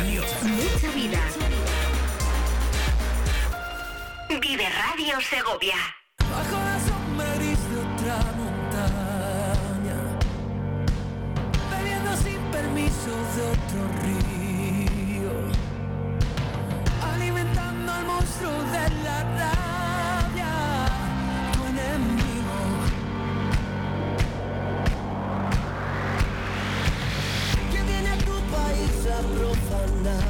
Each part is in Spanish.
Mucha vida. Vive Radio Segovia. Bajo la sombra gris de otra montaña, bebiendo sin permiso de otro río, alimentando al monstruo de la rabia, tu enemigo. Que viene a tu país a love.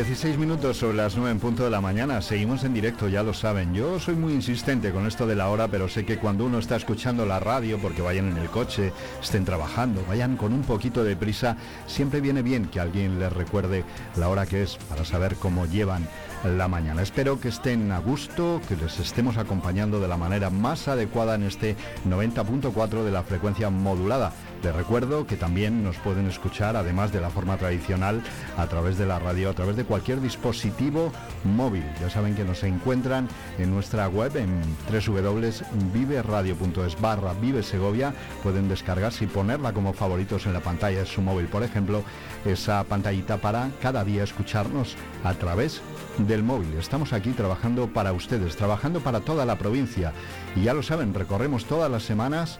16 minutos sobre las 9 en punto de la mañana. Seguimos en directo, ya lo saben. Yo soy muy insistente con esto de la hora, pero sé que cuando uno está escuchando la radio, porque vayan en el coche, estén trabajando, vayan con un poquito de prisa, siempre viene bien que alguien les recuerde la hora que es para saber cómo llevan la mañana. Espero que estén a gusto, que les estemos acompañando de la manera más adecuada en este 90.4 de la frecuencia modulada. Les recuerdo que también nos pueden escuchar, además de la forma tradicional, a través de la radio, a través de cualquier dispositivo móvil. Ya saben que nos encuentran en nuestra web en www.viveradio.es barra Vive Segovia. Pueden descargarse y ponerla como favoritos en la pantalla de su móvil, por ejemplo, esa pantallita para cada día escucharnos a través del móvil. Estamos aquí trabajando para ustedes, trabajando para toda la provincia. Y ya lo saben, recorremos todas las semanas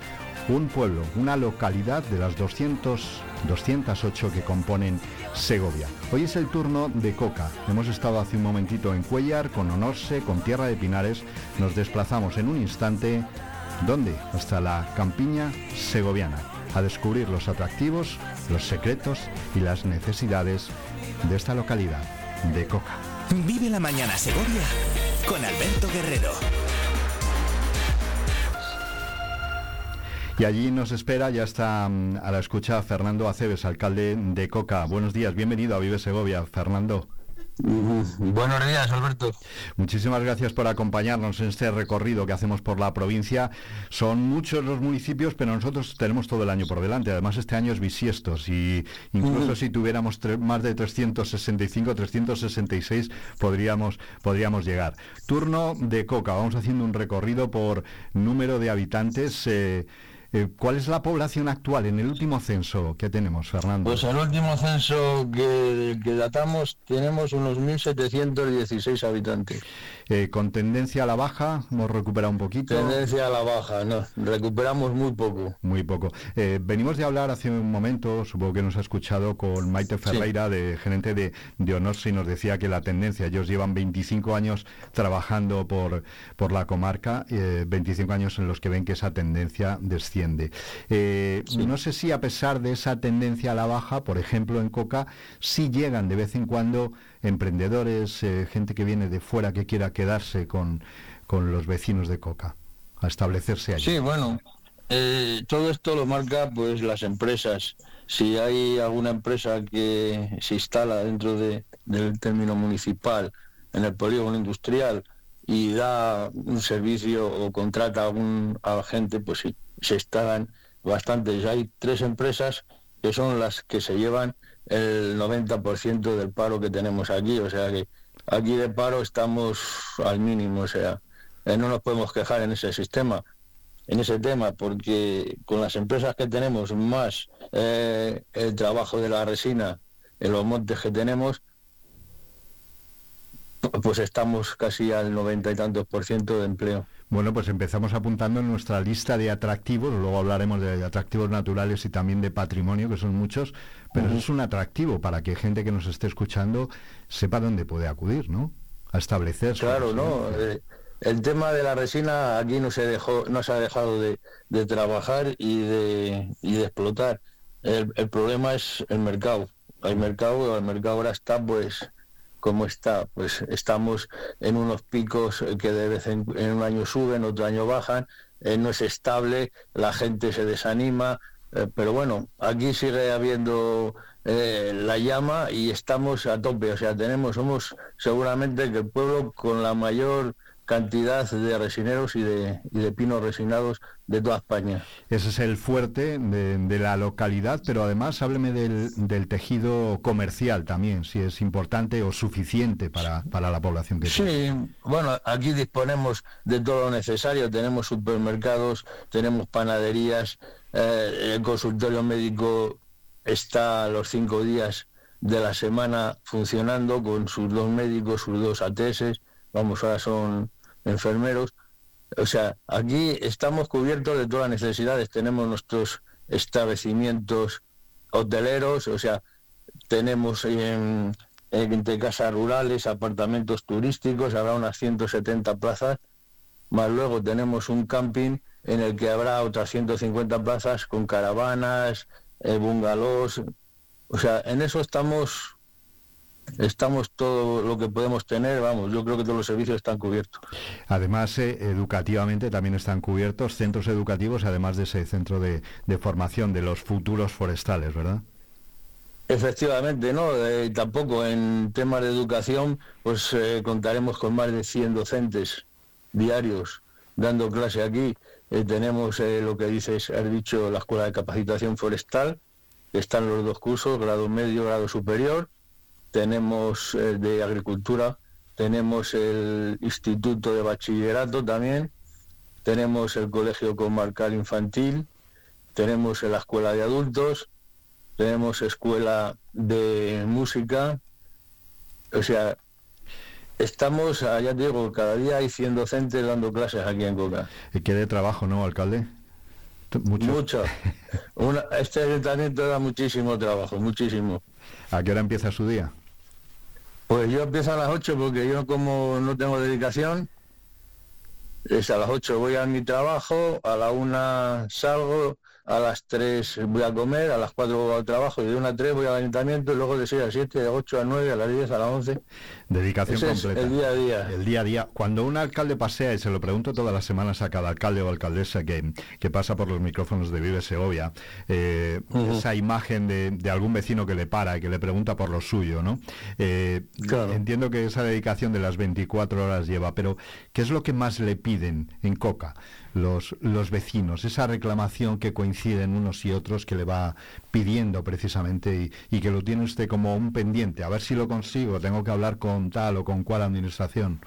un pueblo, una localidad de las 200, 208 que componen Segovia. Hoy es el turno de Coca. Hemos estado hace un momentito en Cuellar, con Onorse, con Tierra de Pinares. Nos desplazamos en un instante, ¿dónde? Hasta la campiña segoviana, a descubrir los atractivos, los secretos y las necesidades de esta localidad de Coca. Vive la mañana Segovia con Alberto Guerrero. Y allí nos espera, ya está mm, a la escucha Fernando Aceves, alcalde de Coca. Buenos días, bienvenido a Vive Segovia, Fernando. Buenos días, Alberto. Muchísimas gracias por acompañarnos en este recorrido que hacemos por la provincia. Son muchos los municipios, pero nosotros tenemos todo el año por delante. Además, este año es bisiestos y incluso si tuviéramos más de 365, 366, podríamos, podríamos llegar. Turno de Coca. Vamos haciendo un recorrido por número de habitantes. eh, eh, ¿Cuál es la población actual en el último censo que tenemos, Fernando? Pues el último censo que, que datamos tenemos unos 1.716 habitantes. Eh, con tendencia a la baja, hemos recuperado un poquito. Tendencia a la baja, no, recuperamos muy poco. Muy poco. Eh, venimos de hablar hace un momento, supongo que nos ha escuchado, con Maite Ferreira, de gerente de, de Honorse, y nos decía que la tendencia, ellos llevan 25 años trabajando por, por la comarca, eh, 25 años en los que ven que esa tendencia desciende. Eh, No sé si a pesar de esa tendencia a la baja, por ejemplo en Coca, sí llegan de vez en cuando emprendedores, eh, gente que viene de fuera que quiera quedarse con, con los vecinos de Coca, a establecerse allí. Sí, bueno, eh, todo esto lo marca pues las empresas. Si hay alguna empresa que se instala dentro de- del término municipal, en el polígono industrial, y da un servicio o contrata a, un, a gente, pues sí, se instalan bastantes. Hay tres empresas que son las que se llevan el 90% del paro que tenemos aquí, o sea que aquí de paro estamos al mínimo, o sea, eh, no nos podemos quejar en ese sistema en ese tema, porque con las empresas que tenemos, más eh, el trabajo de la resina en los montes que tenemos, pues estamos casi al noventa y tantos por ciento de empleo. Bueno, pues empezamos apuntando en nuestra lista de atractivos, luego hablaremos de atractivos naturales y también de patrimonio, que son muchos, pero eso es un atractivo para que gente que nos esté escuchando sepa dónde puede acudir, ¿no? A establecerse. Claro, ¿no? Eh, el tema de la resina aquí no se dejó, no se ha dejado de, trabajar y de, y de explotar. El, el problema es el mercado. El mercado, el mercado ahora está pues como está, pues estamos en unos picos que de vez en, un año suben, otro año bajan, eh, no es estable, la gente se desanima, eh, pero bueno, aquí sigue habiendo eh, la llama y estamos a tope, o sea, tenemos, somos seguramente el pueblo con la mayor cantidad de resineros y de, y de pinos resinados de toda España. Ese es el fuerte de, la localidad, pero además hábleme del, tejido comercial también, si es importante o suficiente para, la población que Sí, bueno, aquí disponemos de todo lo necesario, tenemos supermercados, tenemos panaderías, eh, el consultorio médico está los cinco días de la semana funcionando con sus dos médicos, sus dos ATS, vamos, ahora son enfermeros. O sea, aquí estamos cubiertos de todas las necesidades. Tenemos nuestros establecimientos hoteleros, o sea, tenemos en, entre casas rurales, apartamentos turísticos, habrá unas 170 plazas, más luego tenemos un camping en el que habrá otras 150 plazas con caravanas, eh, bungalows. O sea, en eso estamos estamos todo lo que podemos tener, vamos, yo creo que todos los servicios están cubiertos. Además, eh, educativamente también están cubiertos centros educativos, además de ese centro de, formación de los futuros forestales, ¿verdad? Efectivamente, no, eh, tampoco en temas de educación, pues eh, contaremos con más de 100 docentes diarios dando clase aquí. tenemos lo que dices, has dicho, la Escuela de Capacitación Forestal, están los dos cursos, grado medio, grado superior, tenemos el eh, de agricultura, tenemos el instituto de bachillerato también, tenemos el colegio comarcal infantil, tenemos la escuela de adultos, tenemos escuela de música, o sea, estamos, ah, ya te digo, cada día hay 100 docentes dando clases aquí en Coca. ¿Y qué de trabajo, no, alcalde? Mucho. Mucho. este ayuntamiento da muchísimo trabajo, muchísimo. ¿A qué hora empieza su día? Pues yo empiezo a las 8 porque yo como no tengo dedicación, es a las 8 voy a mi trabajo, a la 1 salgo, a las 3 voy a comer, a las 4 voy al trabajo, y de 1 a 3 voy al ayuntamiento, y luego de 6 a 7, de 8 a 9, a las 10, a las 11. Dedicación completa. el día a día. El día a día. Cuando un alcalde pasea, y se lo pregunto todas las semanas a cada alcalde o alcaldesa que, que pasa por los micrófonos de Vive Segovia, eh, esa imagen de, algún vecino que le para y que le pregunta por lo suyo, ¿no? Eh, entiendo que esa dedicación de las 24 horas lleva, pero ¿qué es lo que más le piden en Coca? Los, los vecinos, esa reclamación que coinciden unos y otros que le va pidiendo precisamente y, que lo tiene usted como un pendiente, a ver si lo consigo, tengo que hablar con tal o con cual administración.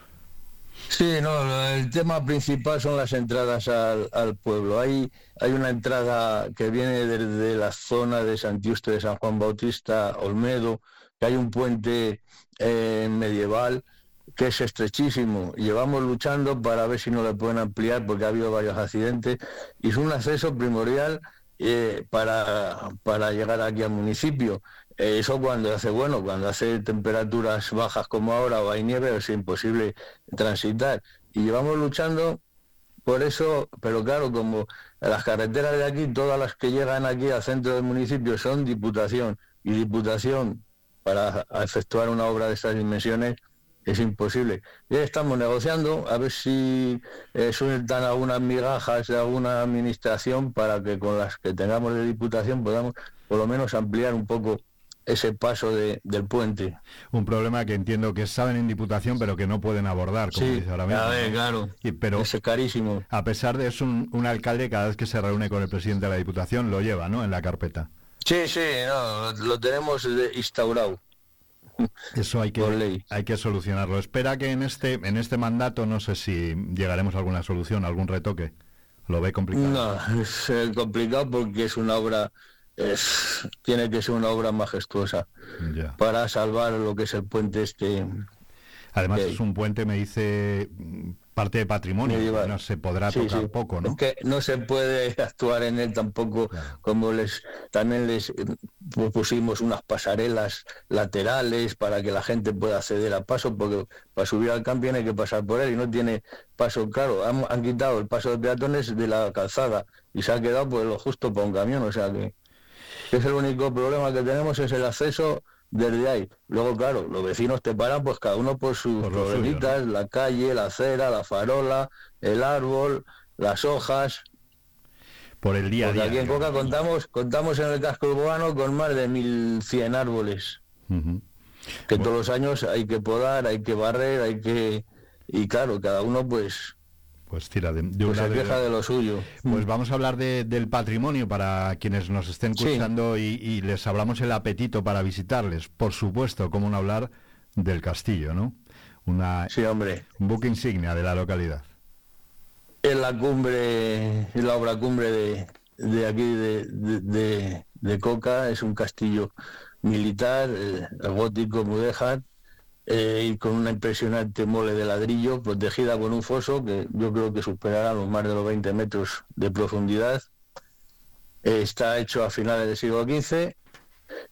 Sí, no, el tema principal son las entradas al, pueblo. Hay, hay una entrada que viene desde la zona de Santiustre de San Juan Bautista, Olmedo, que hay un puente eh, medieval que es estrechísimo. Llevamos luchando para ver si no le pueden ampliar porque ha habido varios accidentes y es un acceso primordial eh, para, para llegar aquí al municipio. Eh, eso cuando hace bueno, cuando hace temperaturas bajas como ahora o hay nieve es imposible transitar. Y llevamos luchando por eso, pero claro, como las carreteras de aquí, todas las que llegan aquí al centro del municipio son diputación y diputación para efectuar una obra de estas dimensiones es imposible. Ya estamos negociando a ver si eh, sueltan algunas migajas de alguna administración para que con las que tengamos de diputación podamos por lo menos ampliar un poco ese paso de, del puente. Un problema que entiendo que saben en Diputación, pero que no pueden abordar, como dice ahora mismo. claro. pero es carísimo. A pesar de eso, un, un, alcalde cada vez que se reúne con el presidente de la Diputación lo lleva, ¿no? En la carpeta. Sí, sí, no, lo tenemos instaurado. Eso hay que, hay que solucionarlo. Espera que en este, en este mandato no sé si llegaremos a alguna solución, algún retoque. ¿Lo ve complicado? No, es eh, complicado porque es una obra, es, tiene que ser una obra majestuosa para salvar lo que es el puente este Además es un puente, me dice, parte de patrimonio, Medieval. no se podrá Sí, tocar sí. poco, ¿no? Es que no se puede actuar en él tampoco Claro. como les también les eh, pu- pusimos unas pasarelas laterales para que la gente pueda acceder a paso porque para subir al camping hay que pasar por él y no tiene paso claro han, han quitado el paso de peatones de la calzada y se ha quedado pues lo justo para un camión o sea que es el único problema que tenemos es el acceso desde ahí. Luego, claro, los vecinos te paran, pues cada uno por sus Por suyo, la calle, la acera, la farola, el árbol, las hojas. Por el día a día. aquí en. Coca contamos, contamos en el casco urbano con más de 1.100 árboles, que todos los años hay que podar, hay que barrer, hay que... Y claro, cada uno pues, Pues tira de, de pues una de- de lo suyo. Pues vamos a hablar de- del patrimonio para quienes nos estén Sí. escuchando y, y les hablamos el apetito para visitarles. Por supuesto, cómo no hablar del castillo, ¿no? Una, Sí, hombre. un buque insignia de la localidad. es la cumbre, es la obra cumbre de, de aquí de, Coca, es un castillo militar, eh, gótico mudéjar, eh, y con una impresionante mole de ladrillo, protegida con un foso que yo creo que superará los más de los 20 metros de profundidad. Eh, está hecho a finales del siglo XV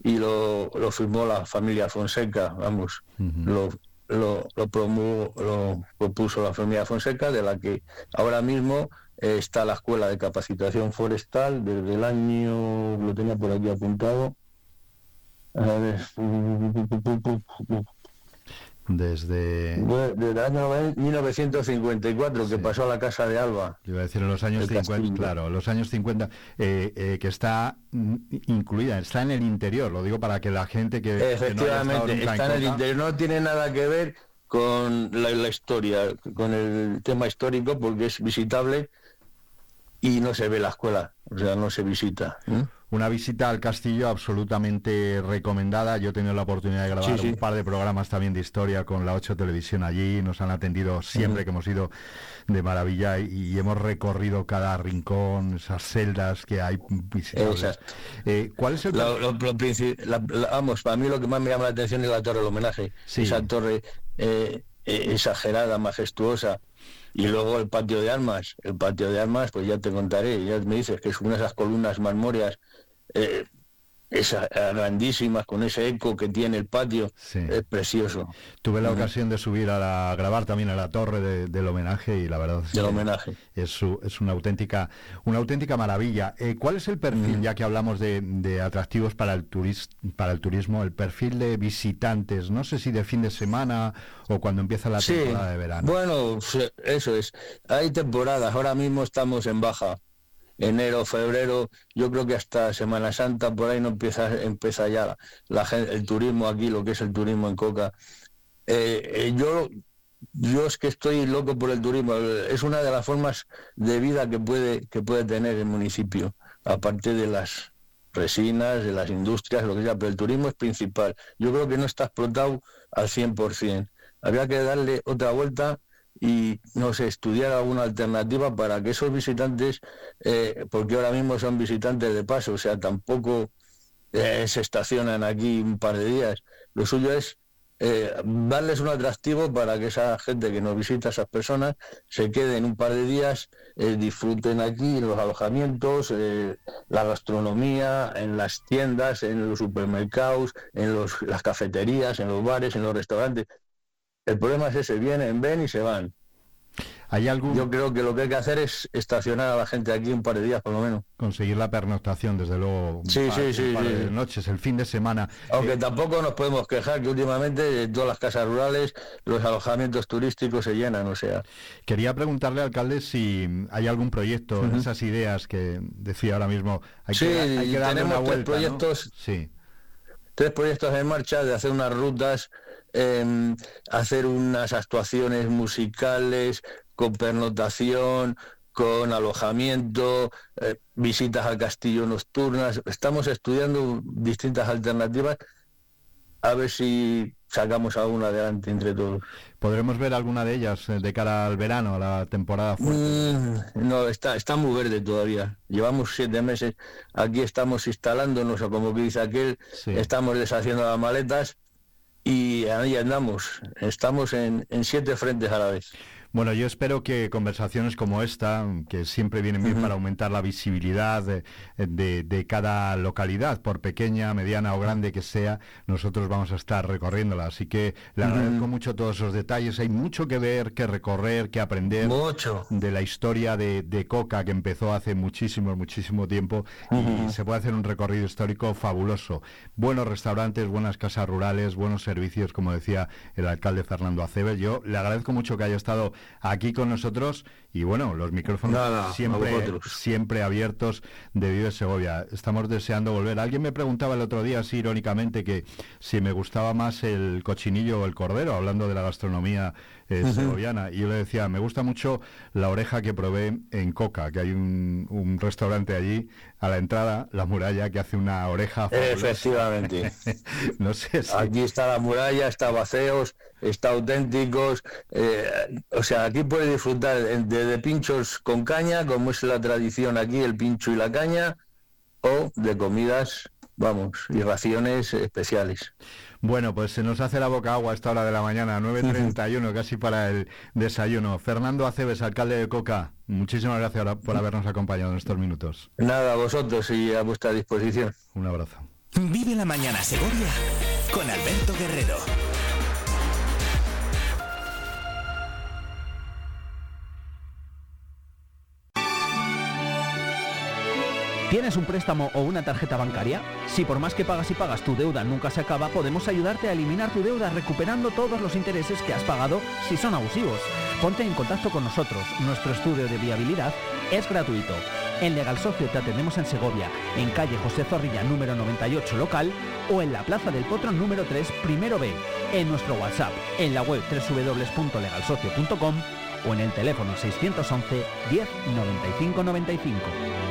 y lo, lo firmó la familia Fonseca, vamos, lo, lo, lo, promu- lo propuso la familia Fonseca, de la que ahora mismo eh, está la Escuela de Capacitación Forestal desde el año, lo tenía por aquí apuntado, a ver, Desde, desde el año 1954 que Sí. pasó a la Casa de Alba. iba a decir en los años El 50, castillo. claro, los años 50, eh, eh, que está incluida, está en el interior, lo digo para que la gente que, que no haya estado Efectivamente, nunca está en el interior, no tiene nada que ver con la, la historia, con el tema histórico, porque es visitable y no se ve la escuela, o sea, no se visita. ¿eh? Una visita al castillo absolutamente recomendada. Yo he tenido la oportunidad de grabar Sí, sí. un par de programas también de historia con la 8 Televisión allí. Nos han atendido siempre que hemos ido de maravilla y, y hemos recorrido cada rincón, esas celdas que hay visitables. Eh, ¿Cuál es el Lo- lo- lo princi- la- la- vamos, para mí lo que más me llama la atención es la torre del homenaje, Sí. esa torre eh, eh, exagerada, majestuosa. Y luego el patio de armas, el patio de armas, pues ya te contaré, ya me dices que es una de esas columnas marmóreas eh, esas, grandísimas, con ese eco que tiene el patio, Sí. es precioso, Tuve la ocasión de subir a, la- a grabar también a la torre de- del homenaje y la verdad es del que homenaje. es, una auténtica una auténtica maravilla. Eh, ¿Cuál es el perfil, ya que hablamos de, de atractivos para el turis- para el turismo, el perfil de visitantes? No sé si de fin de semana o cuando empieza la Sí, temporada de verano. bueno, eso es. Hay temporadas, ahora mismo estamos en baja. Enero, febrero, yo creo que hasta Semana Santa por ahí no empieza, empieza ya la, el turismo aquí, lo que es el turismo en Coca. Eh, eh, yo, yo es que estoy loco por el turismo. Es una de las formas de vida que puede, que puede tener el municipio, aparte de las resinas, de las industrias, lo que sea, pero el turismo es principal. Yo creo que no está explotado al 100%. Habría que darle otra vuelta y, no sé, estudiar alguna alternativa para que esos visitantes, eh, porque ahora mismo son visitantes de paso, o sea, tampoco eh, se estacionan aquí un par de días. Lo suyo es eh, darles un atractivo para que esa gente que nos visita, esas personas, se queden un par de días, disfruten aquí en los alojamientos, la gastronomía, en las tiendas, en los supermercados, en los, las cafeterías, en los bares, en los restaurantes. El problema es ese, vienen, ven y se van. ¿Hay algún Yo creo que lo que hay que hacer es estacionar a la gente aquí un par de días por lo menos. conseguir la pernoctación, desde luego, Sí, par, sí, un sí, par sí, de sí. noches, el fin de semana? Aunque Eh, tampoco nos podemos quejar que últimamente en todas las casas rurales los alojamientos turísticos se llenan, o sea. Quería preguntarle, alcalde, si hay algún proyecto en Ujú. esas ideas que decía ahora mismo. Hay Sí, que, hay que darle tenemos una tres proyectos. Sí. tres proyectos en marcha de hacer unas rutas, em, hacer unas actuaciones musicales con pernotación, con alojamiento, eh, visitas al castillo nocturnas. Estamos estudiando distintas alternativas a ver si sacamos alguna adelante entre todos. ¿Podremos ver alguna de ellas eh, de cara al verano, a la temporada fuerte? Mm, no, está, está muy verde todavía. Llevamos siete meses. Aquí estamos instalándonos, o como dice aquel, Sí. estamos deshaciendo las maletas y ahí andamos. Estamos en, en siete frentes a la vez. Bueno, yo espero que conversaciones como esta, que siempre vienen bien para aumentar la visibilidad de, cada localidad, por pequeña, mediana o grande que sea, nosotros vamos a estar recorriéndola. Así que le agradezco mucho todos esos detalles. Hay mucho que ver, que recorrer, que aprender mucho. de la historia de, Coca, que empezó hace muchísimo, muchísimo tiempo, y se puede hacer un recorrido histórico fabuloso. Buenos restaurantes, buenas casas rurales, buenos servicios, como decía el alcalde Fernando Aceves. Yo le agradezco mucho que haya estado aquí con nosotros y bueno, los micrófonos siempre, siempre abiertos de Vive Segovia. Estamos deseando volver. Alguien me preguntaba el otro día, así irónicamente, que si me gustaba más el cochinillo o el cordero, hablando de la gastronomía eh, segoviana. Y yo le decía, me gusta mucho la oreja que probé en Coca, que hay un, restaurante allí, a la entrada, la muralla, que hace una oreja. Efectivamente. no sé si... Aquí está la muralla, está Baceos, está Auténticos. Eh, o sea, aquí puede disfrutar de de pinchos con caña, como es la tradición aquí, el pincho y la caña, o de comidas, vamos, y raciones especiales. Bueno, pues se nos hace la boca agua a esta hora de la mañana, 9.31, casi para el desayuno. Fernando Aceves, alcalde de Coca, muchísimas gracias por habernos acompañado en estos minutos. Nada, a vosotros y a vuestra disposición. Un abrazo. Vive la mañana Segovia con Alberto Guerrero. ¿Tienes un préstamo o una tarjeta bancaria? Si por más que pagas y pagas tu deuda nunca se acaba, podemos ayudarte a eliminar tu deuda recuperando todos los intereses que has pagado si son abusivos. Ponte en contacto con nosotros. Nuestro estudio de viabilidad es gratuito. En Legal Socio te atendemos en Segovia, en calle José Zorrilla número 98 local o en la Plaza del Potro número 3 primero B, en nuestro WhatsApp, en la web www.legalsocio.com o en el teléfono 611 10 95 95.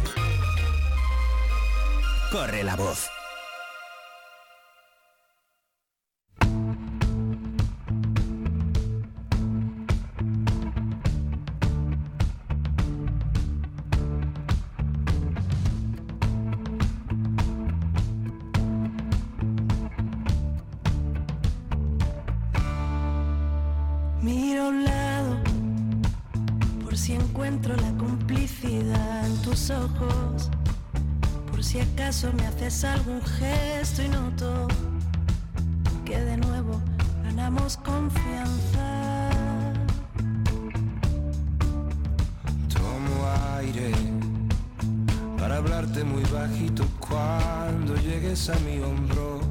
corre la voz. Haces algún gesto y noto que de nuevo ganamos confianza. Tomo aire para hablarte muy bajito cuando llegues a mi hombro.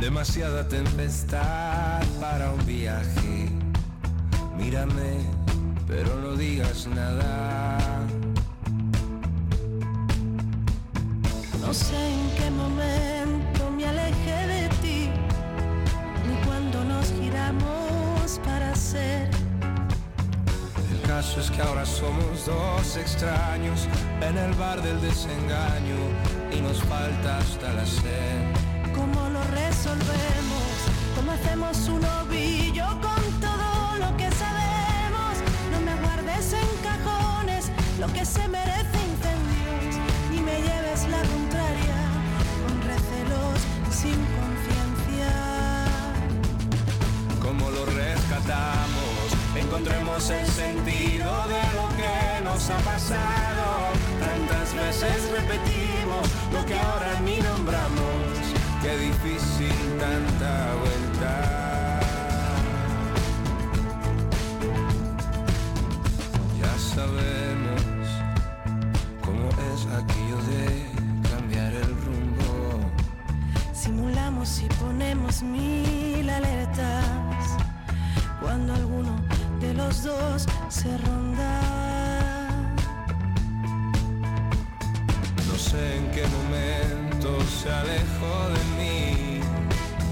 Demasiada tempestad para un viaje. Mírame, pero no digas nada. Que ahora somos dos extraños en el bar del desengaño y nos falta hasta la sed. ¿Cómo lo resolvemos? ¿Cómo hacemos un ovillo con todo lo que sabemos? No me guardes en cajones lo que se merece incendios, ni me lleves la sin conciencia. ¿Cómo lo rescatamos? Encontremos el sentido de lo que nos ha pasado. Tantas veces repetimos lo que ahora ni nombramos. Qué difícil tanta vuelta. Ya sabemos cómo es aquello de si ponemos mil alertas cuando alguno de los dos se ronda. No sé en qué momento se alejó de mí,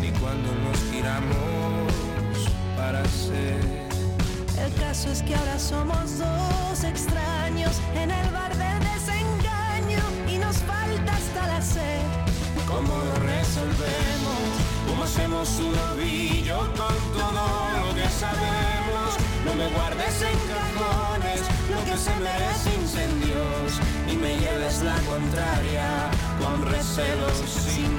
ni cuando nos giramos para ser. El caso es que ahora somos dos extraños en el bar de desengaño y nos falta hasta la sed. ¿Cómo lo resolvemos? ¿Cómo hacemos un novillo con todo lo que sabemos? No me guardes en cajones lo que se merece incendios y me lleves la contraria con recelos sin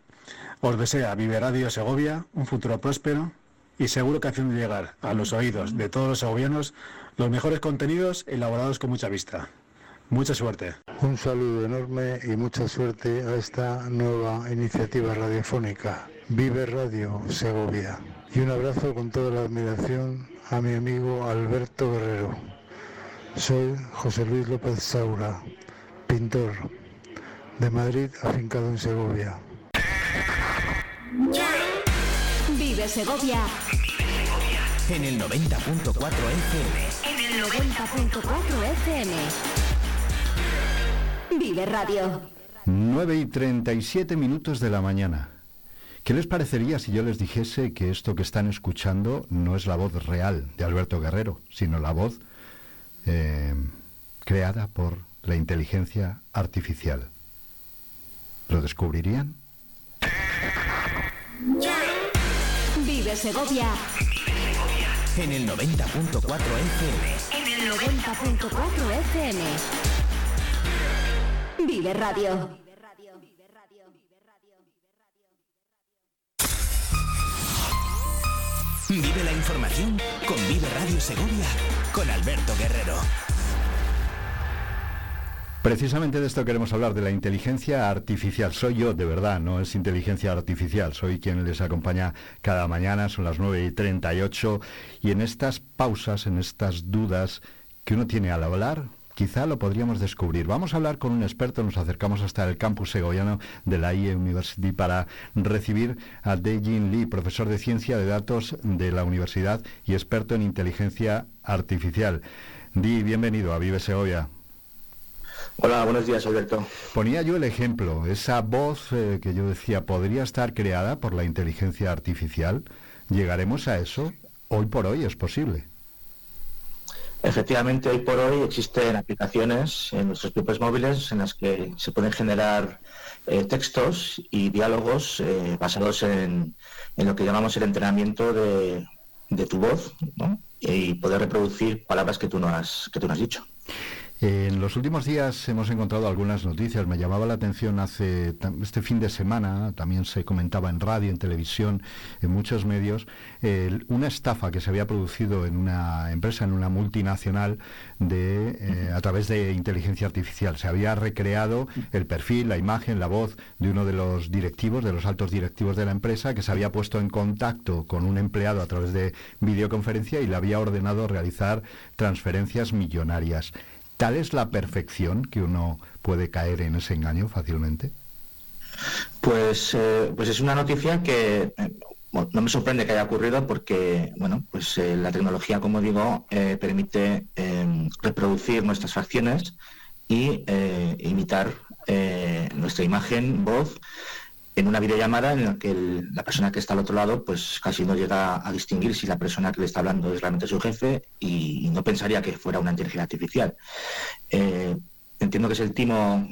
os desea Vive Radio Segovia un futuro próspero y seguro que haciendo llegar a los oídos de todos los segovianos los mejores contenidos elaborados con mucha vista. Mucha suerte. Un saludo enorme y mucha suerte a esta nueva iniciativa radiofónica, Vive Radio Segovia. Y un abrazo con toda la admiración a mi amigo Alberto Guerrero. Soy José Luis López Saura, pintor de Madrid, afincado en Segovia. Vive Segovia En el 90.4 FM. en el 90.4 FM. Vive Radio. 9 y 37 minutos de la mañana. ¿Qué les parecería si yo les dijese que esto que están escuchando no es la voz real de Alberto Guerrero, sino la voz eh, creada por la inteligencia artificial? ¿Lo descubrirían? Vive Segovia En el 90.4 FM. en el 90.4 FM. Vive Radio. Vive la información con Vive Radio Segovia con Alberto Guerrero. Precisamente de esto queremos hablar, de la inteligencia artificial. Soy yo, de verdad, no es inteligencia artificial. Soy quien les acompaña cada mañana, son las 9 y 38. Y en estas pausas, en estas dudas que uno tiene al hablar, quizá lo podríamos descubrir. Vamos a hablar con un experto, nos acercamos hasta el campus segoviano de la IE University para recibir a Dejin Lee, profesor de ciencia de datos de la universidad y experto en inteligencia artificial. Di, bienvenido a Vive Segovia. Hola, buenos días, Alberto. Ponía yo el ejemplo, esa voz eh, que yo decía podría estar creada por la inteligencia artificial. ¿Llegaremos a eso? Hoy por hoy es posible. Efectivamente, hoy por hoy existen aplicaciones en nuestros equipos móviles en las que se pueden generar eh, textos y diálogos eh, basados en, en lo que llamamos el entrenamiento de, de tu voz ¿no? y poder reproducir palabras que tú no has, que tú no has dicho. En los últimos días hemos encontrado algunas noticias. Me llamaba la atención hace este fin de semana, también se comentaba en radio, en televisión, en muchos medios, una estafa que se había producido en una empresa, en una multinacional, eh, a través de inteligencia artificial. Se había recreado el perfil, la imagen, la voz de uno de los directivos, de los altos directivos de la empresa, que se había puesto en contacto con un empleado a través de videoconferencia y le había ordenado realizar transferencias millonarias. ¿Tal es la perfección que uno puede caer en ese engaño fácilmente? Pues, eh, pues es una noticia que eh, no me sorprende que haya ocurrido porque, bueno, pues eh, la tecnología, como digo, permite reproducir nuestras facciones y imitar nuestra imagen, voz, en una videollamada en la que la persona que está al otro lado pues casi no llega a distinguir si la persona que le está hablando es realmente su jefe y, no pensaría que fuera una inteligencia artificial. Eh, entiendo que es el timo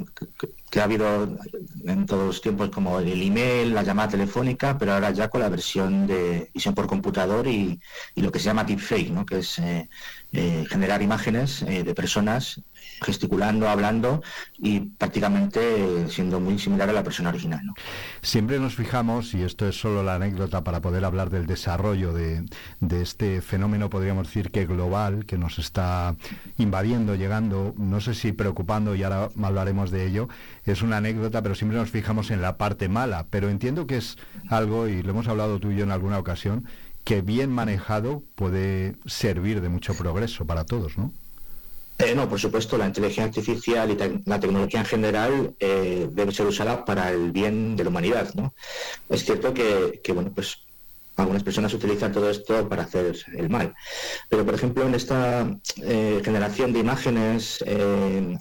que, ha habido en todos los tiempos como el email, la llamada telefónica, pero ahora ya con la versión de visión por computador y, lo que se llama deepfake, ¿no? que es eh, eh, generar imágenes de personas gesticulando, hablando y prácticamente siendo muy similar a la persona original. ¿no? Siempre nos fijamos, y esto es solo la anécdota para poder hablar del desarrollo de, este fenómeno, podríamos decir que global, que nos está invadiendo, llegando, no sé si preocupando, y ahora hablaremos de ello, es una anécdota, pero siempre nos fijamos en la parte mala, pero entiendo que es algo, y lo hemos hablado tú y yo en alguna ocasión, que bien manejado puede servir de mucho progreso para todos, ¿no? Eh, no, por supuesto, la inteligencia artificial y la tecnología en general eh, debe ser usada para el bien de la humanidad. ¿no? Es cierto que, bueno, pues algunas personas utilizan todo esto para hacer el mal. Pero, por ejemplo, en esta eh, generación de imágenes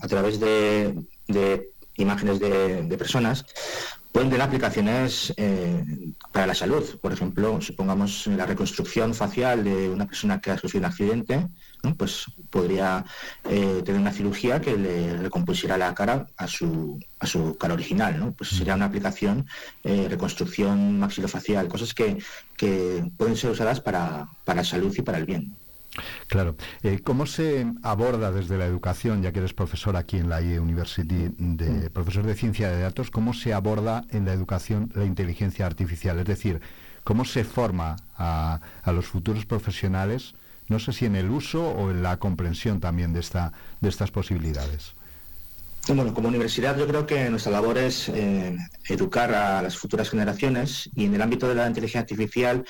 a través de, imágenes de, personas, pueden tener aplicaciones para la salud. Por ejemplo, supongamos la reconstrucción facial de una persona que ha sufrido un accidente pues podría eh, tener una cirugía que le recompusiera la cara a su, a su cara original. Pues sería una aplicación, eh, reconstrucción maxilofacial, cosas que, pueden ser usadas para, para salud y para el bien. Claro. Eh, ¿Cómo se aborda desde la educación, ya que eres profesor aquí en la IE University, de mm. profesor de ciencia de datos, cómo se aborda en la educación la inteligencia artificial? Es decir, ¿cómo se forma a, a los futuros profesionales no sé si en el uso o en la comprensión también de, esta, de estas posibilidades. Bueno, como universidad yo creo que nuestra labor es eh, educar a las futuras generaciones y en el ámbito de la inteligencia artificial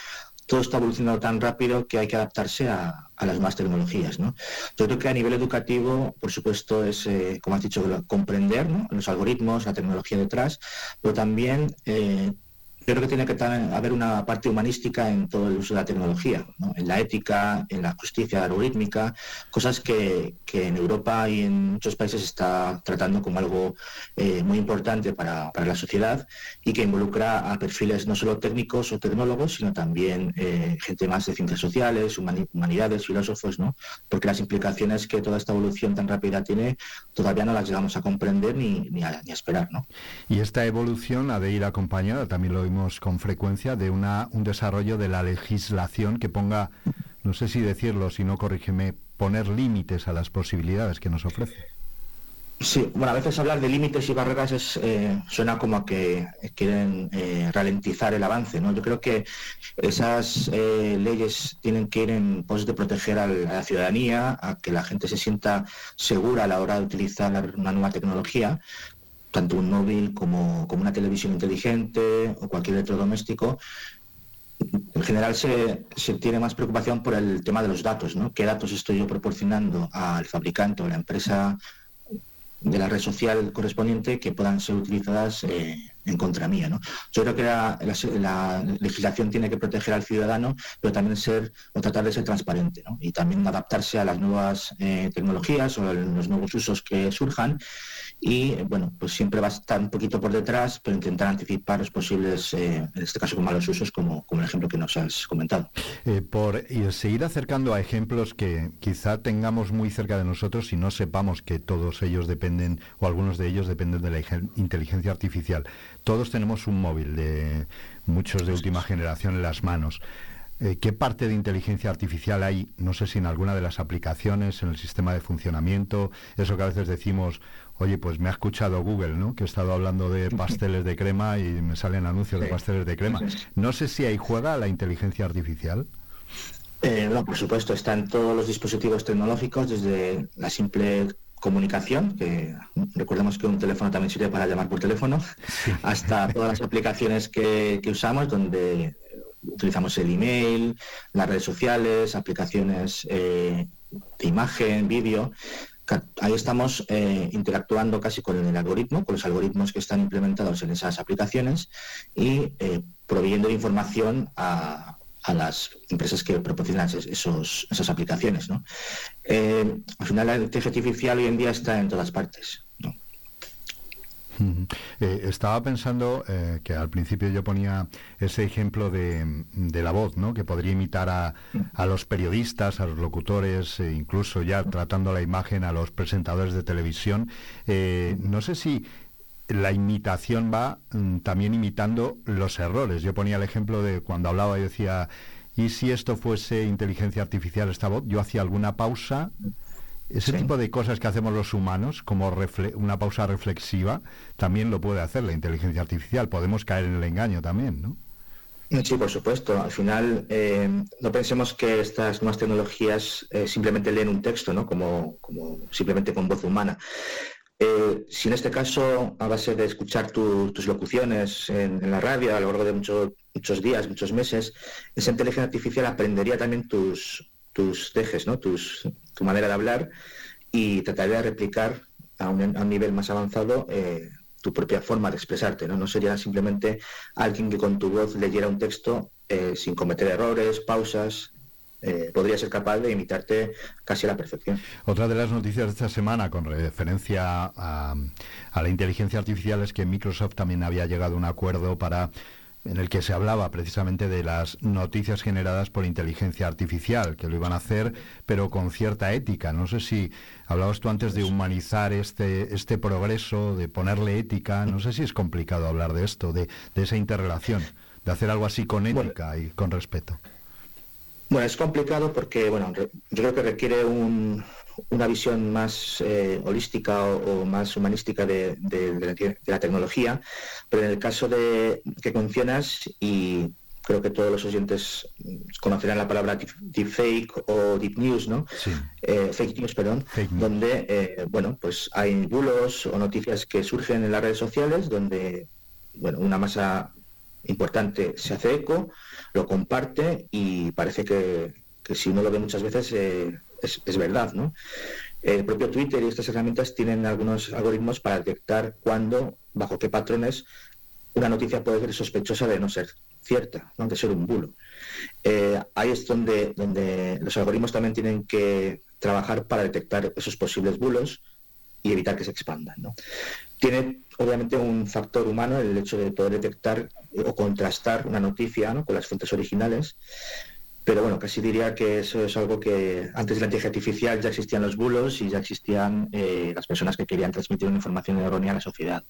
todo está evolucionando tan rápido que hay que adaptarse a, las nuevas tecnologías. ¿no? Yo creo que a nivel educativo, por supuesto, es, eh, como has dicho, comprender los algoritmos, la tecnología detrás, pero también eh, creo que tiene que haber una parte humanística en todo el uso de la tecnología, en la ética, en la justicia algorítmica, cosas que, en Europa y en muchos países se está tratando como algo eh, muy importante para, la sociedad y que involucra a perfiles no solo técnicos o tecnólogos, sino también eh, gente más de ciencias sociales, humanidades, filósofos, ¿no? porque las implicaciones que toda esta evolución tan rápida tiene todavía no las llegamos a comprender ni, ni, a, esperar. ¿no? Y esta evolución ha de ir acompañada, también lo vimos con frecuencia de una, un desarrollo de la legislación que ponga, no sé si decirlo, si no corrígeme, poner límites a las posibilidades que nos ofrece. Sí, bueno, a veces hablar de límites y barreras es, eh, suena como a que quieren eh, ralentizar el avance, ¿no? Yo creo que esas eh, leyes tienen que ir en pos de proteger a la ciudadanía, a que la gente se sienta segura a la hora de utilizar una nueva tecnología, tanto un móvil como, una televisión inteligente o cualquier electrodoméstico, en general se, tiene más preocupación por el tema de los datos. ¿Qué datos estoy yo proporcionando al fabricante o a la empresa de la red social correspondiente que puedan ser utilizadas eh, en contra mía. ¿no? Yo creo que la, legislación tiene que proteger al ciudadano, pero también ser o tratar de ser transparente y también adaptarse a las nuevas eh, tecnologías o los nuevos usos que surjan y bueno, pues siempre va a estar un poquito por detrás, pero intentar anticipar los posibles, eh, en este caso con malos usos, como, como el ejemplo que nos has comentado. Eh, por seguir acercando a ejemplos que quizá tengamos muy cerca de nosotros y no sepamos que todos ellos dependen, o algunos de ellos dependen de la inteligencia artificial. Todos tenemos un móvil de muchos de última generación en las manos. Eh, ¿Qué parte de inteligencia artificial hay, no sé si en alguna de las aplicaciones, en el sistema de funcionamiento? Eso que a veces decimos, oye, pues me ha escuchado Google, ¿no? Que he estado hablando de pasteles de crema y me salen anuncios de pasteles de crema. No sé si ahí juega la inteligencia artificial. Eh, no, por supuesto, está en todos los dispositivos tecnológicos, desde la simple comunicación, que recordemos que un teléfono también sirve para llamar por teléfono, hasta todas las aplicaciones que, usamos, donde utilizamos el email, las redes sociales, aplicaciones eh, de imagen, vídeo ahí estamos eh, interactuando casi con el algoritmo, con los algoritmos que están implementados en esas aplicaciones y eh, proveyendo información a, las empresas que proporcionan esos, esas aplicaciones. Eh, al final la inteligencia artificial hoy en día está en todas partes. Eh, estaba pensando eh, que al principio yo ponía ese ejemplo de, la voz, ¿no? Que podría imitar a, los periodistas, a los locutores, e incluso ya tratando la imagen a los presentadores de televisión. Eh, no sé si la imitación va mm, también imitando los errores. Yo ponía el ejemplo de cuando hablaba y decía, ¿y si esto fuese inteligencia artificial esta voz? Yo hacía alguna pausa ese tipo de cosas que hacemos los humanos, como una pausa reflexiva, también lo puede hacer la inteligencia artificial. Podemos caer en el engaño también, ¿no? Sí, por supuesto. Al final, eh, no pensemos que estas nuevas tecnologías eh, simplemente leen un texto, ¿no? Como, como simplemente con voz humana. Eh, si en este caso, a base de escuchar tus locuciones en, la radio a lo largo de muchos días, muchos meses, esa inteligencia artificial aprendería también tus, tus dejes, ¿no? Tus, tu manera de hablar y trataría de replicar a un, nivel más avanzado eh, tu propia forma de expresarte. ¿no? no sería simplemente alguien que con tu voz leyera un texto eh, sin cometer errores, pausas, eh, podría ser capaz de imitarte casi a la perfección. Otra de las noticias de esta semana con referencia a, a, la inteligencia artificial es que Microsoft también había llegado a un acuerdo para en el que se hablaba precisamente de las noticias generadas por inteligencia artificial, que lo iban a hacer, pero con cierta ética. No sé si hablabas tú antes de humanizar este, este progreso, de ponerle ética. No sé si es complicado hablar de esto, de, esa interrelación, de hacer algo así con ética y con respeto. Bueno, es complicado porque, bueno, yo creo que requiere un, una visión más eh, holística o, más humanística de, la tecnología, pero en el caso de que mencionas, y creo que todos los oyentes conocerán la palabra deepfake o deep news, ¿no? Eh, fake news, perdón, donde, eh, bueno, pues hay bulos o noticias que surgen en las redes sociales donde, bueno, una masa importante se hace eco, lo comparte y parece que, si uno lo ve muchas veces es, verdad, ¿no? El propio Twitter y estas herramientas tienen algunos algoritmos para detectar cuándo, bajo qué patrones, una noticia puede ser sospechosa de no ser cierta, ¿no? de ser un bulo. Eh, ahí es donde, donde los algoritmos también tienen que trabajar para detectar esos posibles bulos y evitar que se expandan. ¿no? Tiene obviamente un factor humano el hecho de poder detectar o contrastar una noticia con las fuentes originales pero bueno, casi diría que eso es algo que antes de la inteligencia artificial ya existían los bulos y ya existían eh, las personas que querían transmitir una información errónea a la sociedad.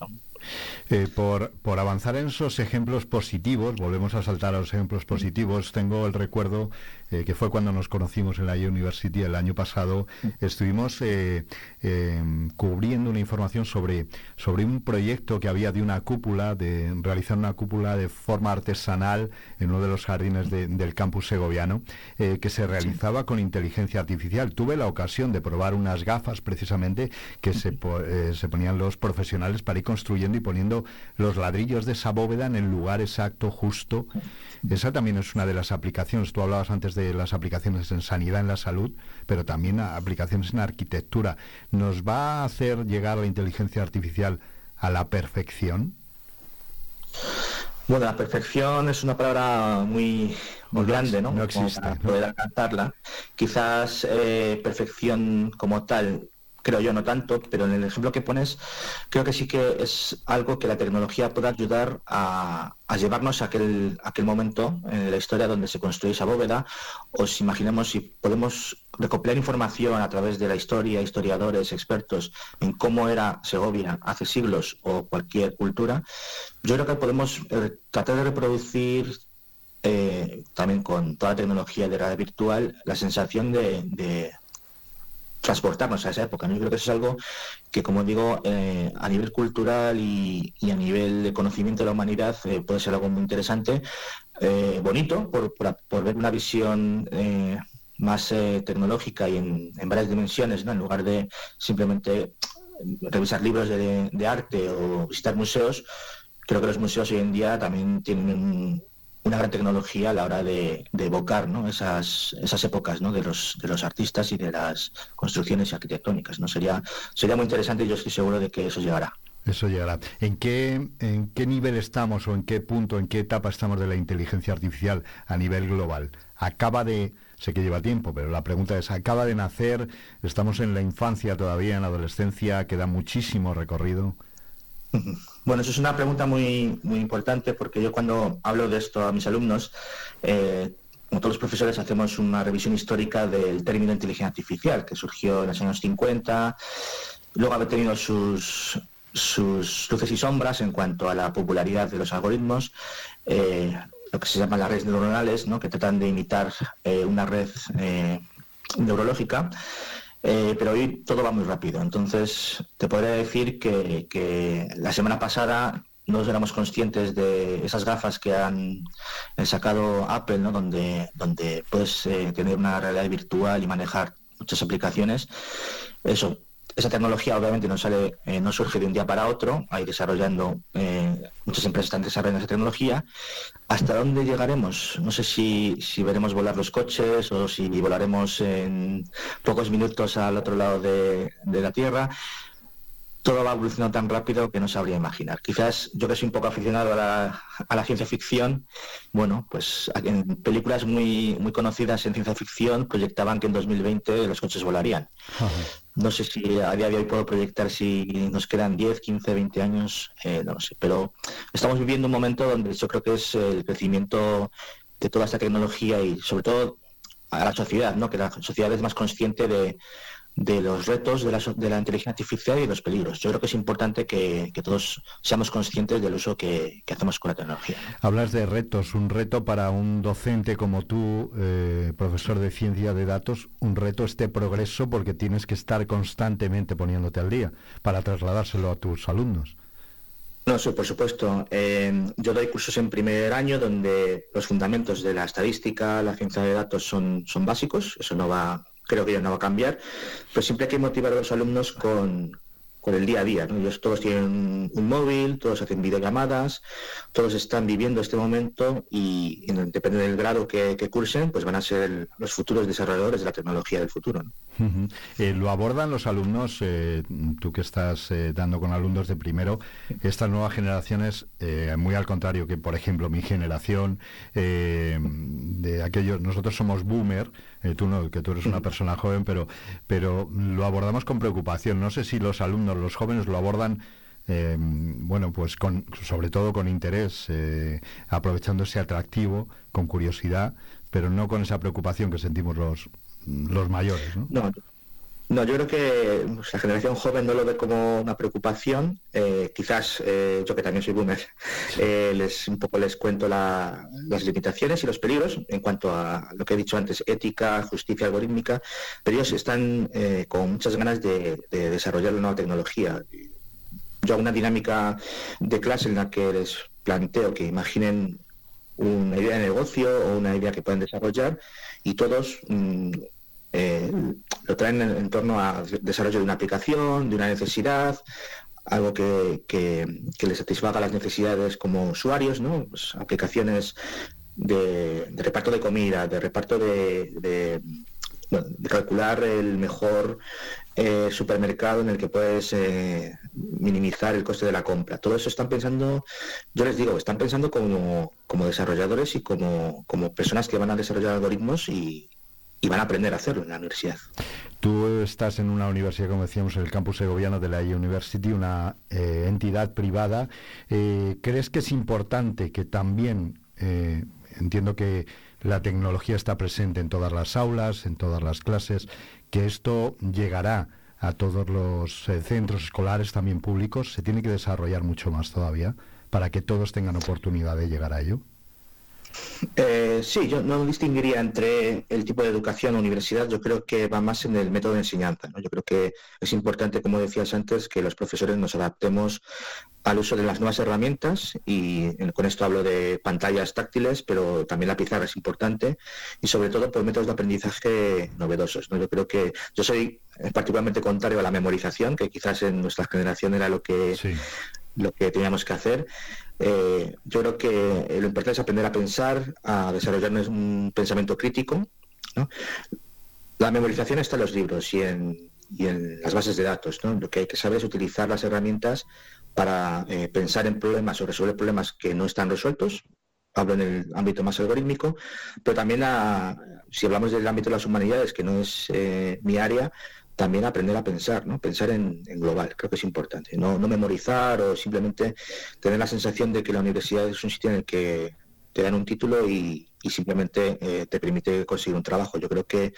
Eh, por, por avanzar en esos ejemplos positivos, volvemos a saltar a los ejemplos positivos, tengo el recuerdo eh, que fue cuando nos conocimos en la University el año pasado, estuvimos eh, em, cubriendo una información sobre, sobre un proyecto que había de una cúpula, de realizar una cúpula de forma artesanal en uno de los jardines del campus segoviano, eh, que se realizaba con inteligencia artificial. Tuve la ocasión de probar unas gafas precisamente que se, se ponían los profesionales para ir construyendo y poniendo los ladrillos de esa bóveda en el lugar exacto, justo. Esa también es una de las aplicaciones. Tú hablabas antes de las aplicaciones en sanidad, en la salud, pero también aplicaciones en arquitectura. ¿Nos va a hacer llegar la inteligencia artificial a la perfección? Bueno, la perfección es una palabra muy, muy grande, ¿no? No existe. poder alcanzarla. Quizás eh, perfección como tal creo yo no tanto, pero en el ejemplo que pones, creo que sí que es algo que la tecnología puede ayudar a, llevarnos a aquel, momento en la historia donde se construye esa bóveda, o si imaginemos si podemos recopilar información a través de la historia, historiadores, expertos, en cómo era Segovia hace siglos o cualquier cultura, yo creo que podemos eh, tratar de reproducir eh, también con toda la tecnología de realidad virtual la sensación de transportarnos a esa época. Yo creo que eso es algo que, como digo, eh, a nivel cultural y, a nivel de conocimiento de la humanidad eh, puede ser algo muy interesante, eh, bonito, por, ver una visión más tecnológica y en, varias dimensiones, ¿no? en lugar de simplemente revisar libros de, arte o visitar museos. Creo que los museos hoy en día también tienen un, una gran tecnología a la hora de, evocar ¿no? esas, esas épocas ¿no? de, los, de los artistas y de las construcciones arquitectónicas. ¿no? Sería, sería muy interesante y yo estoy seguro de que eso llegará. Eso llegará. ¿En qué, ¿En qué nivel estamos o en qué punto, en qué etapa estamos de la inteligencia artificial a nivel global? Acaba de, sé que lleva tiempo, pero la pregunta es, acaba de nacer, estamos en la infancia todavía, en la adolescencia, queda muchísimo recorrido. Bueno, eso es una pregunta muy, muy importante porque yo cuando hablo de esto a mis alumnos, eh, como todos los profesores, hacemos una revisión histórica del término inteligencia artificial, que surgió en los años 50, luego ha tenido sus, sus luces y sombras en cuanto a la popularidad de los algoritmos, eh, lo que se llama las redes neuronales, ¿no? que tratan de imitar eh, una red neurológica. Eh, pero hoy todo va muy rápido. Entonces, te podría decir que, la semana pasada no éramos conscientes de esas gafas que han sacado Apple, ¿no? donde, donde puedes eh, tener una realidad virtual y manejar muchas aplicaciones. Eso, esa tecnología obviamente no sale, eh, no surge de un día para otro, hay desarrollando, eh, muchas empresas están desarrollando esa tecnología. ¿Hasta dónde llegaremos? No sé si, si veremos volar los coches o si volaremos en pocos minutos al otro lado de, de la Tierra todo va evolucionando tan rápido que no sabría imaginar. Quizás yo que soy un poco aficionado a la, a la ciencia ficción, bueno, pues en películas muy, muy conocidas en ciencia ficción proyectaban que en 2020 los coches volarían. No sé si a día de hoy puedo proyectar si nos quedan 10, 15, 20 años, eh, no lo sé, pero estamos viviendo un momento donde yo creo que es el crecimiento de toda esta tecnología y sobre todo a la sociedad, ¿no? que la sociedad es más consciente de, de los retos de la, de la, inteligencia artificial y los peligros. Yo creo que es importante que, todos seamos conscientes del uso que, hacemos con la tecnología. Hablas de retos, un reto para un docente como tú, eh, profesor de ciencia de datos, un reto este progreso porque tienes que estar constantemente poniéndote al día para trasladárselo a tus alumnos. No, sí, por supuesto. Eh, yo doy cursos en primer año donde los fundamentos de la estadística, la ciencia de datos son, son básicos, eso no va creo que ya no va a cambiar, pero siempre hay que motivar a los alumnos con, el día a día. Ellos todos tienen un móvil, todos hacen videollamadas, todos están viviendo este momento y, depende del grado que, cursen, pues van a ser los futuros desarrolladores de la tecnología del futuro. Eh, lo abordan los alumnos, eh, tú que estás eh, dando con alumnos de primero, estas nuevas generaciones, muy al contrario que, por ejemplo, mi generación, de aquellos, nosotros somos boomer, tú no, que tú eres una persona joven, pero, pero lo abordamos con preocupación. No sé si los alumnos, los jóvenes lo abordan bueno, pues con, sobre todo con interés, aprovechando ese atractivo, con curiosidad, pero no con esa preocupación que sentimos los, los mayores, ¿no? No, yo creo que pues, la generación joven no lo ve como una preocupación. Eh, quizás eh, yo que también soy boomer, eh, les un poco les cuento las limitaciones y los peligros en cuanto a lo que he dicho antes, ética, justicia algorítmica, pero ellos están con muchas ganas de, desarrollar una nueva tecnología. Yo hago una dinámica de clase en la que les planteo que imaginen una idea de negocio o una idea que pueden desarrollar y todos mm, eh, lo traen en, torno al desarrollo de una aplicación, de una necesidad, algo que, que, les satisfaga las necesidades como usuarios, ¿no? Pues, aplicaciones de, reparto de comida, de reparto de, calcular el mejor eh, supermercado en el que puedes eh, minimizar el coste de la compra. Todo eso están pensando, yo les digo, están pensando como, como desarrolladores y como, como personas que van a desarrollar algoritmos y, y van a aprender a hacerlo en la universidad. Tú estás en una universidad, como decíamos, en el campus segoviano de la University, una eh, entidad privada. Eh, ¿Crees que es importante que también, eh, entiendo que la tecnología está presente en todas las aulas, en todas las clases, que esto llegará a todos los centros escolares, también públicos? ¿Se tiene que desarrollar mucho más todavía para que todos tengan oportunidad de llegar a ello? Eh, sí, yo no distinguiría entre el tipo de educación o universidad, yo creo que va más en el método de enseñanza. Yo creo que es importante, como decías antes, que los profesores nos adaptemos al uso de las nuevas herramientas y con esto hablo de pantallas táctiles, pero también la pizarra es importante y sobre todo por métodos de aprendizaje novedosos. Yo creo que yo soy particularmente contrario a la memorización, que quizás en nuestra generación era lo que lo que teníamos que hacer. Eh, yo creo que lo importante es aprender a pensar, a desarrollar un pensamiento crítico. La memorización está en los libros y en, y en las bases de datos. Lo que hay que saber es utilizar las herramientas para eh, pensar en problemas o resolver problemas que no están resueltos. Hablo en el ámbito más algorítmico, pero también si hablamos del ámbito de las humanidades, que no es eh, mi área, también aprender a pensar, ¿no? Pensar en, global, creo que es importante. No, memorizar o simplemente tener la sensación de que la universidad es un sitio en el que te dan un título y, simplemente eh, te permite conseguir un trabajo. Yo creo que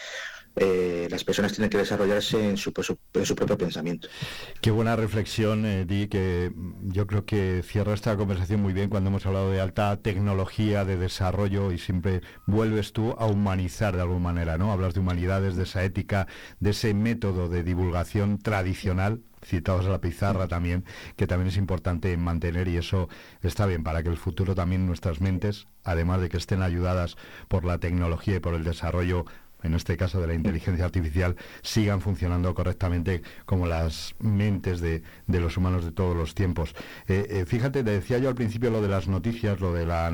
eh, las personas tienen que desarrollarse en su, propio pensamiento. Qué buena reflexión, eh, Di, que yo creo que cierra esta conversación muy bien cuando hemos hablado de alta tecnología, de desarrollo y siempre vuelves tú a humanizar de alguna manera, ¿no? Hablas de humanidades, de esa ética, de ese método de divulgación tradicional citados a la pizarra también, que también es importante mantener y eso está bien para que el futuro también nuestras mentes, además de que estén ayudadas por la tecnología y por el desarrollo en este caso de la inteligencia artificial, sigan funcionando correctamente como las mentes de, los humanos de todos los tiempos. Eh, eh, fíjate, te decía yo al principio lo de las noticias, lo de la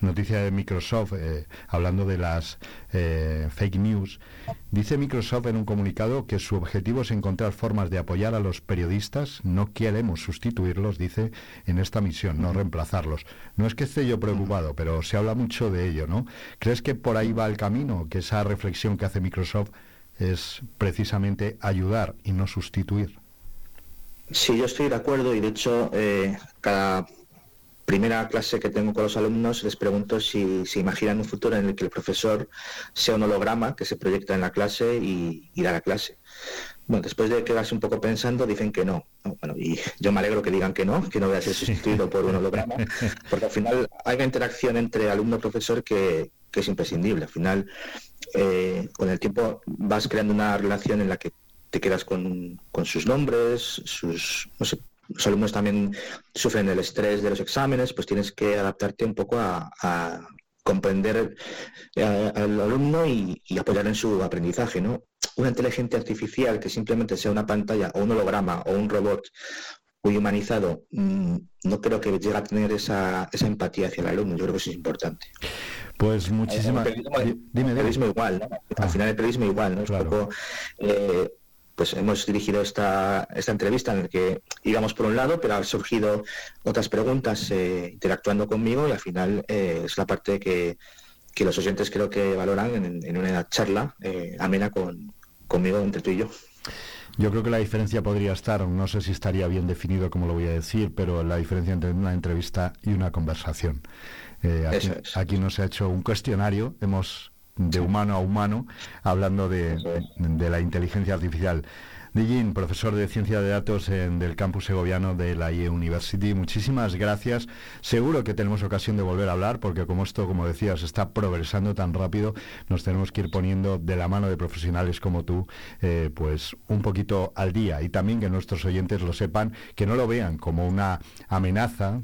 noticia de Microsoft, eh, hablando de las fake news. Dice Microsoft en un comunicado que su objetivo es encontrar formas de apoyar a los periodistas. No queremos sustituirlos, dice, en esta misión, no reemplazarlos. No es que esté yo preocupado, pero se habla mucho de ello, ¿no? ¿Crees que por ahí va el camino? Que esa reflexión que hace Microsoft es precisamente ayudar y no sustituir. Sí, yo estoy de acuerdo y de hecho eh, cada primera clase que tengo con los alumnos les pregunto si se imaginan un futuro en el que el profesor sea un holograma que se proyecta en la clase y, da la clase. Bueno, después de quedarse un poco pensando, dicen que no. Bueno, y yo me alegro que digan que no, que no voy a ser sustituido por un holograma, porque al final hay una interacción entre alumno-profesor que, es imprescindible. Al final, eh, con el tiempo vas creando una relación en la que te quedas con, con sus nombres, sus, los alumnos también sufren el estrés de los exámenes, pues tienes que adaptarte un poco a, comprender eh, al alumno y, apoyar en su aprendizaje, ¿no? Una inteligencia artificial que simplemente sea una pantalla o un holograma o un robot muy humanizado, mm, no creo que llegue a tener esa, empatía hacia el alumno. Yo creo que eso es importante. Pues muchísimas... El periodismo, igual, ¿no? Al ah. final el periodismo igual, ¿no? Es un poco... Eh, pues hemos dirigido esta, esta entrevista en la que íbamos por un lado, pero han surgido otras preguntas eh, interactuando conmigo y al final eh, es la parte que, los oyentes creo que valoran en, una charla amena con, conmigo entre tú y yo. Yo creo que la diferencia podría estar, no sé si estaría bien definido como lo voy a decir, pero la diferencia entre una entrevista y una conversación. aquí, aquí no se ha hecho un cuestionario, hemos de humano a humano, hablando de, la inteligencia artificial. Dijin, profesor de Ciencia de Datos en, del campus segoviano de la IE University, muchísimas gracias. Seguro que tenemos ocasión de volver a hablar porque como esto, como decías, está progresando tan rápido, nos tenemos que ir poniendo de la mano de profesionales como tú, eh, pues un poquito al día y también que nuestros oyentes lo sepan, que no lo vean como una amenaza.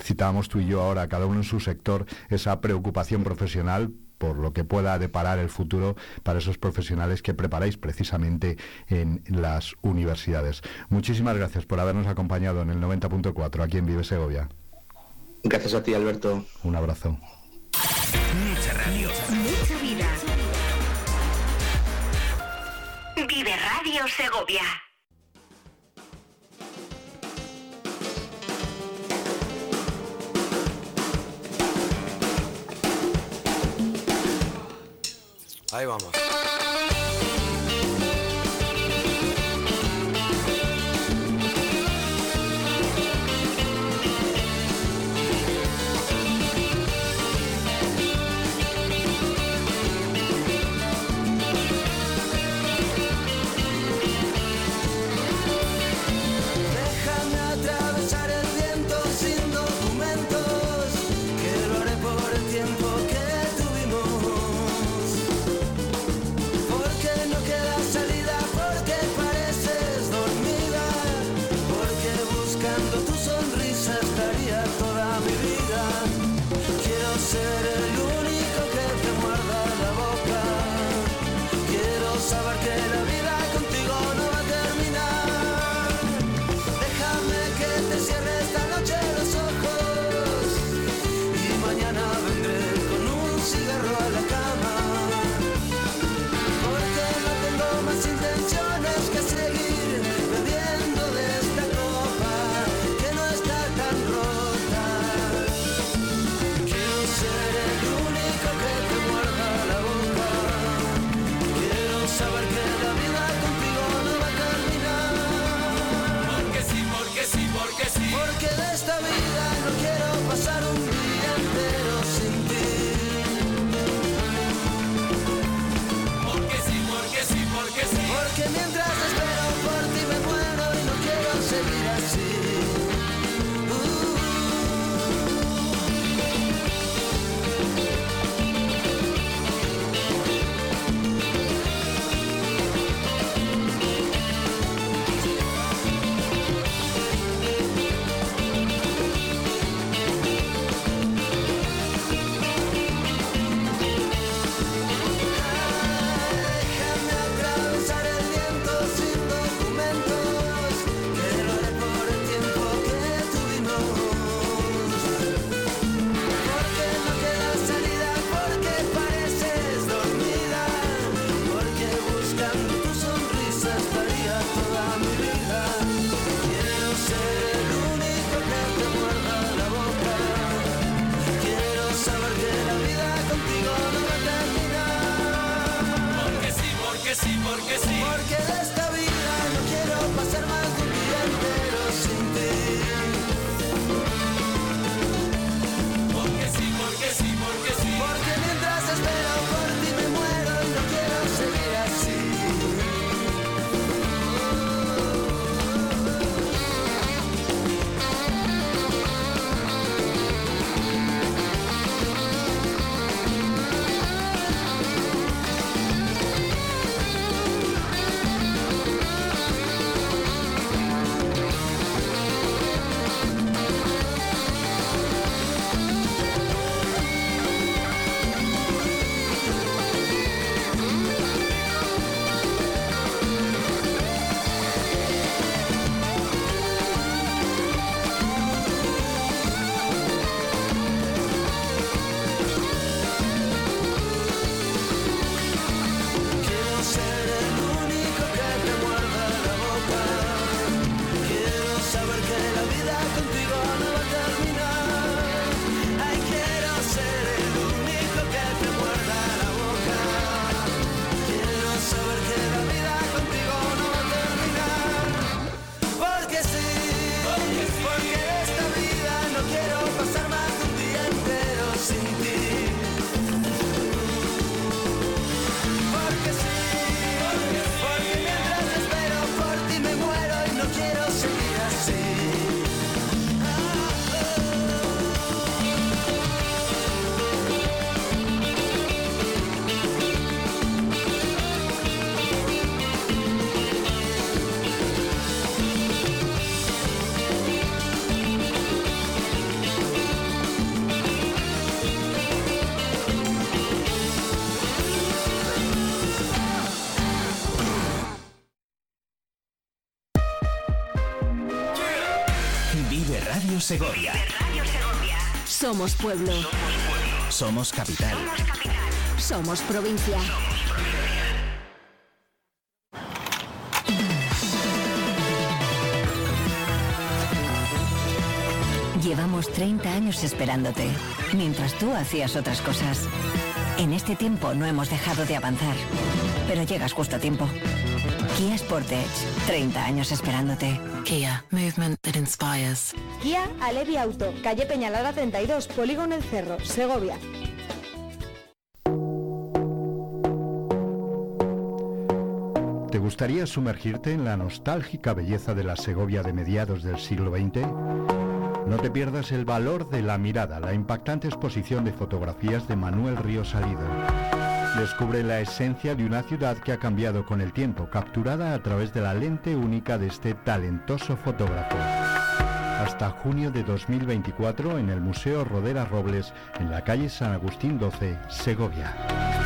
citábamos tú y yo ahora, cada uno en su sector, esa preocupación profesional por lo que pueda deparar el futuro para esos profesionales que preparáis precisamente en las universidades. Muchísimas gracias por habernos acompañado en el 90.4 aquí en Vive Segovia. Gracias a ti, Alberto. Un abrazo. Mucha radio. Mucha vida. Vive Radio Segovia. Ahí vamos. seguir Radio Segovia. Somos pueblo. Somos capital. Somos provincia. Llevamos 30 años esperándote, mientras tú hacías otras cosas. En este tiempo no hemos dejado de avanzar, pero llegas justo a tiempo. Kia Sportage, 30 años esperándote. Kia, movement that inspires. Kia Alevi Auto, calle Peñalada 32, Polígono El Cerro, Segovia. ¿Te gustaría sumergirte en la nostálgica belleza de la Segovia de mediados del siglo XX? No te pierdas el valor de la mirada, la impactante exposición de fotografías de Manuel Río Salido. Descubre la esencia de una ciudad que ha cambiado con el tiempo, capturada a través de la lente única de este talentoso fotógrafo. Hasta junio de 2024 en el Museo Rodera Robles, en la calle San Agustín 12, Segovia.